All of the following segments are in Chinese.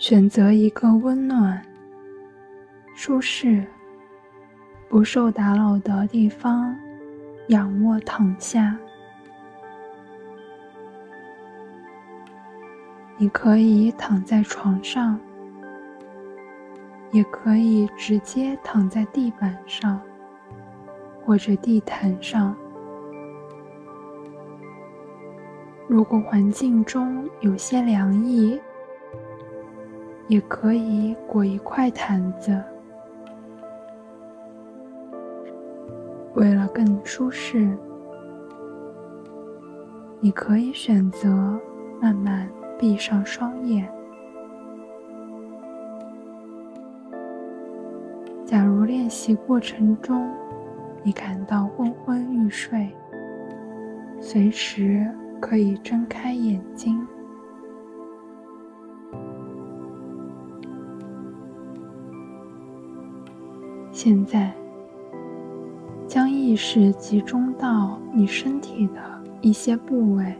选择一个温暖、舒适、不受打扰的地方，仰卧躺下。你可以躺在床上，也可以直接躺在地板上或者地毯上。如果环境中有些凉意，也可以裹一块毯子。为了更舒适，你可以选择慢慢。闭上双眼。假如练习过程中你感到昏昏欲睡，随时可以睁开眼睛。现在，将意识集中到你身体的一些部位。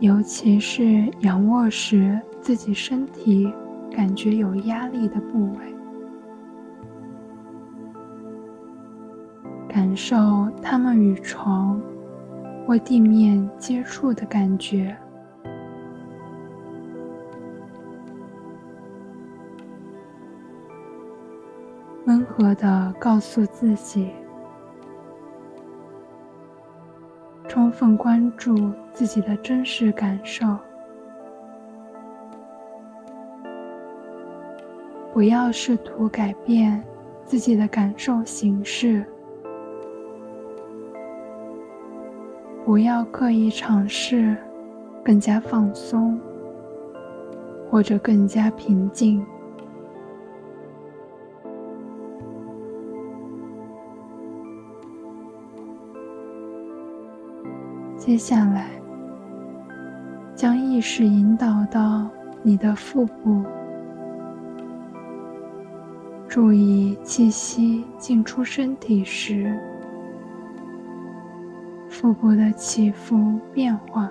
尤其是仰卧时，自己身体感觉有压力的部位，感受它们与床或地面接触的感觉，温和的告诉自己。充分关注自己的真实感受，不要试图改变自己的感受形式，不要刻意尝试更加放松或者更加平静。接下来，将意识引导到你的腹部，注意气息进出身体时，腹部的起伏变化。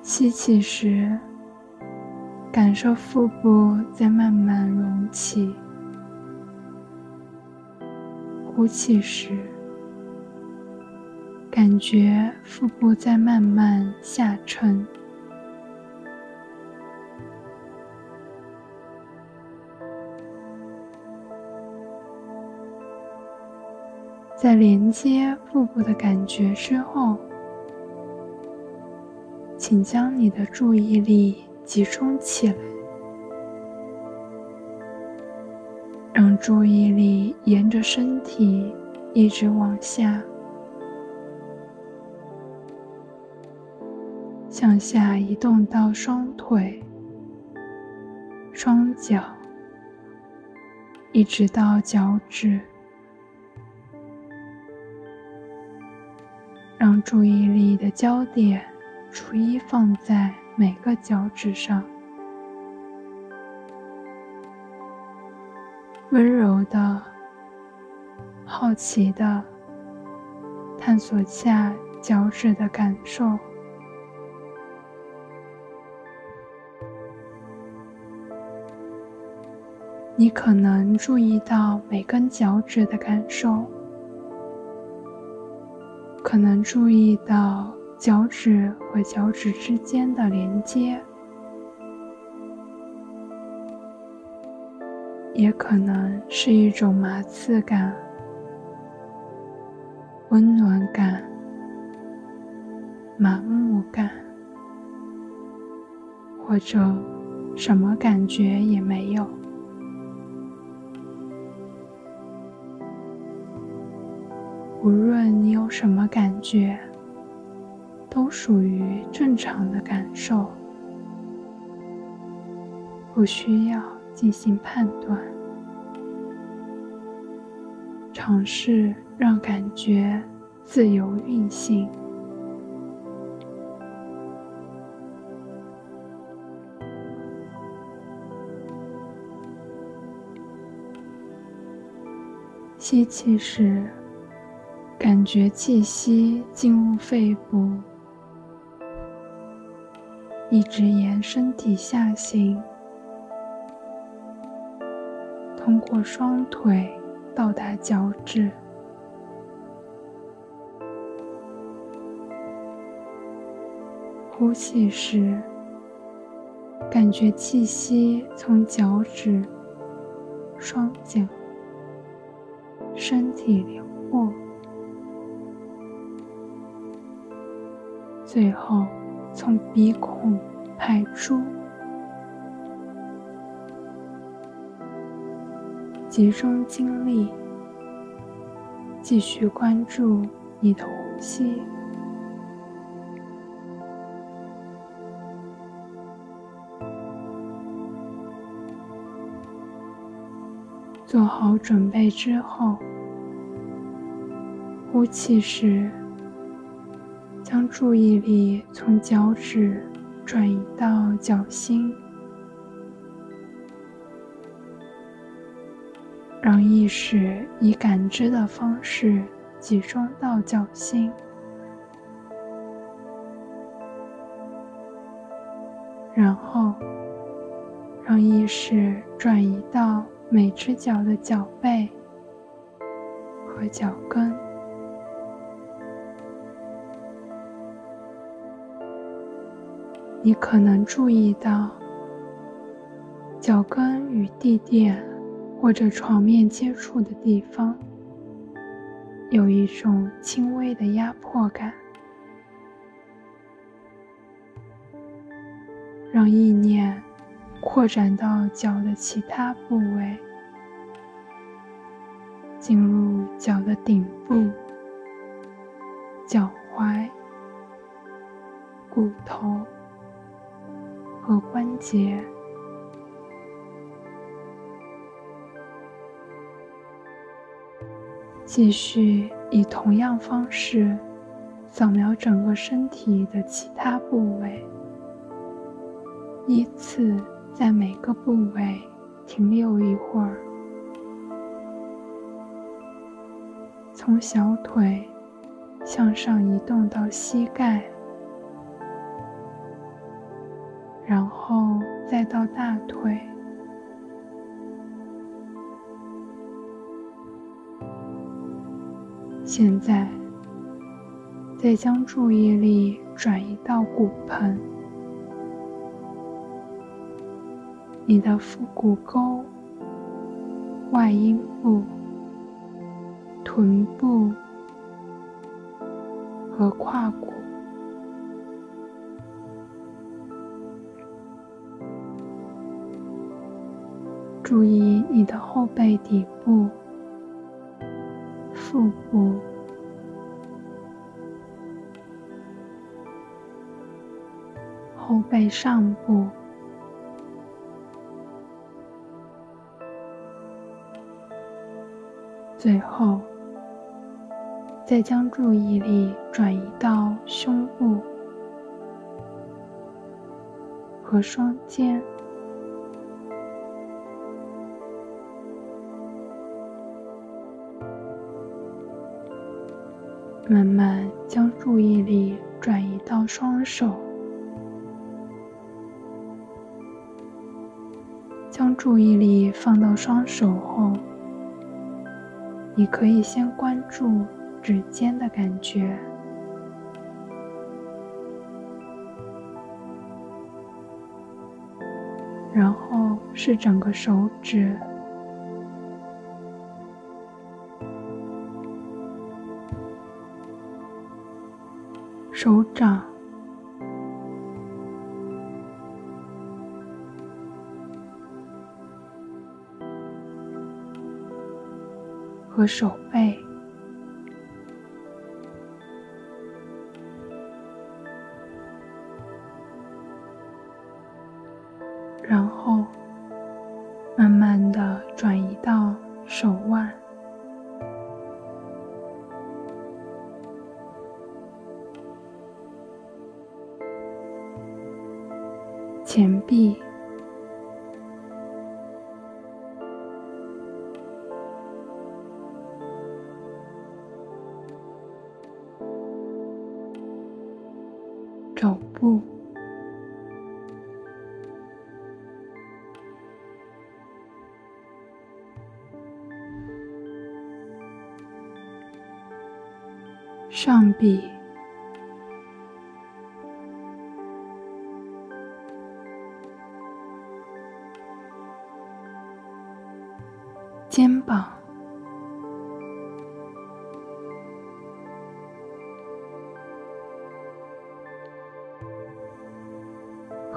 吸气时，感受腹部在慢慢隆起。呼气时，感觉腹部在慢慢下沉。在连接腹部的感觉之后，请将你的注意力集中起来。注意力沿着身体一直往下，向下移动到双腿、双脚，一直到脚趾。让注意力的焦点逐一放在每个脚趾上。温柔的、好奇的探索下脚趾的感受。你可能注意到每根脚趾的感受，可能注意到脚趾和脚趾之间的连接。也可能是一种麻刺感、温暖感、麻木感，或者什么感觉也没有。无论你有什么感觉，都属于正常的感受，不需要。进行判断，尝试让感觉自由运行。吸气时，感觉气息进入肺部，一直沿身体下行，通过双腿到达脚趾。呼气时，感觉气息从脚趾、双脚、身体流过，最后从鼻孔排出。集中精力，继续关注你的呼吸。做好准备之后，呼气时，将注意力从脚趾转移到脚心，让意识以感知的方式集中到脚心，然后让意识转移到。每只脚的脚背和脚跟，你可能注意到脚跟与地垫或者床面接触的地方有一种轻微的压迫感，让意念。扩展到脚的其他部位，进入脚的顶部、脚踝、骨头和关节。继续以同样方式扫描整个身体的其他部位，依次。在每个部位停留一会儿，从小腿向上移动到膝盖，然后再到大腿。现在，再将注意力转移到骨盆。你的腹股沟、外阴部、臀部和胯骨，注意你的后背底部、腹部、后背上部。最后，再将注意力转移到胸部和双肩，慢慢将注意力转移到双手，将注意力放到双手后。你可以先关注指尖的感觉，然后是整个手指、手掌。和手背，然后慢慢的肘部、上臂、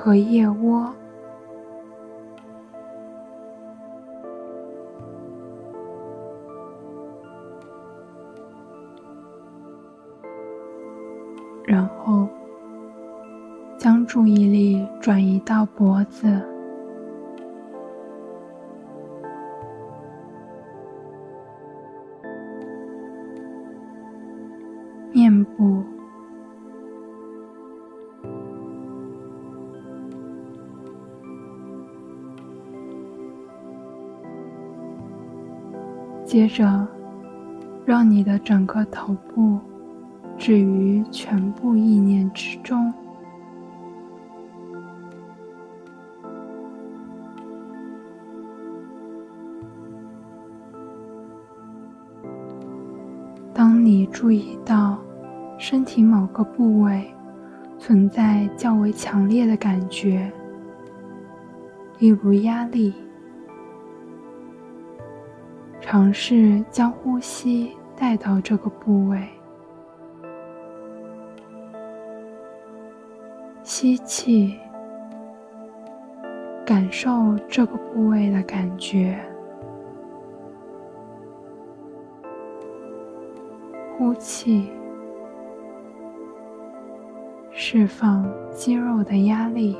和腋窝，然后将注意力转移到脖子、面部。接着，让你的整个头部置于全部意念之中。当你注意到身体某个部位存在较为强烈的感觉，例如压力。尝试将呼吸带到这个部位，吸气，感受这个部位的感觉；呼气，释放肌肉的压力。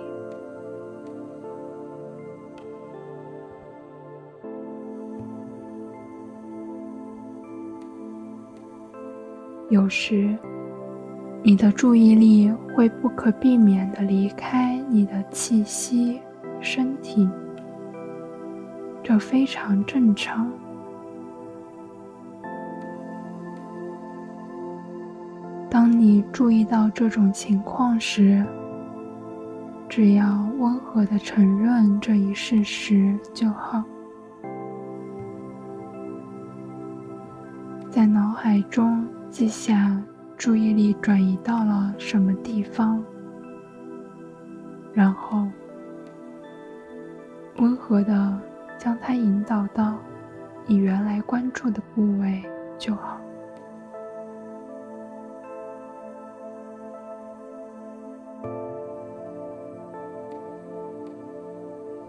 时，你的注意力会不可避免的离开你的气息、身体，这非常正常。当你注意到这种情况时，只要温和的承认这一事实就好，在脑海中。记下注意力转移到了什么地方，然后温和的将它引导到你原来关注的部位就好。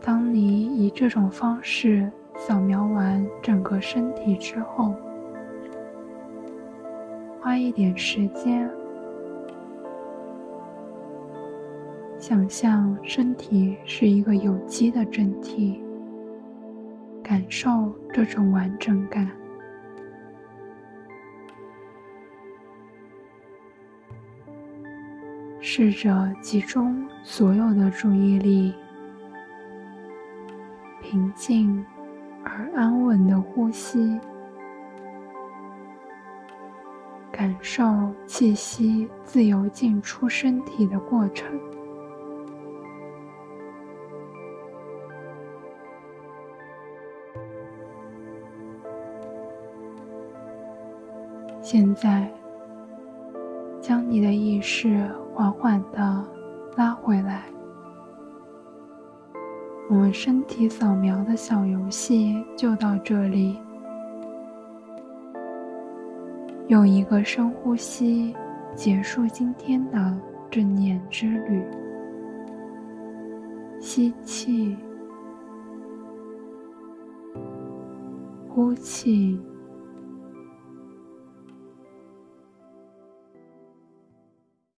当你以这种方式扫描完整个身体之后，花一点时间，想象身体是一个有机的整体，感受这种完整感。试着集中所有的注意力，平静而安稳的呼吸。感受气息自由进出身体的过程。现在，将你的意识缓缓的拉回来。我们身体扫描的小游戏就到这里。用一个深呼吸结束今天的正念之旅。吸气，呼气。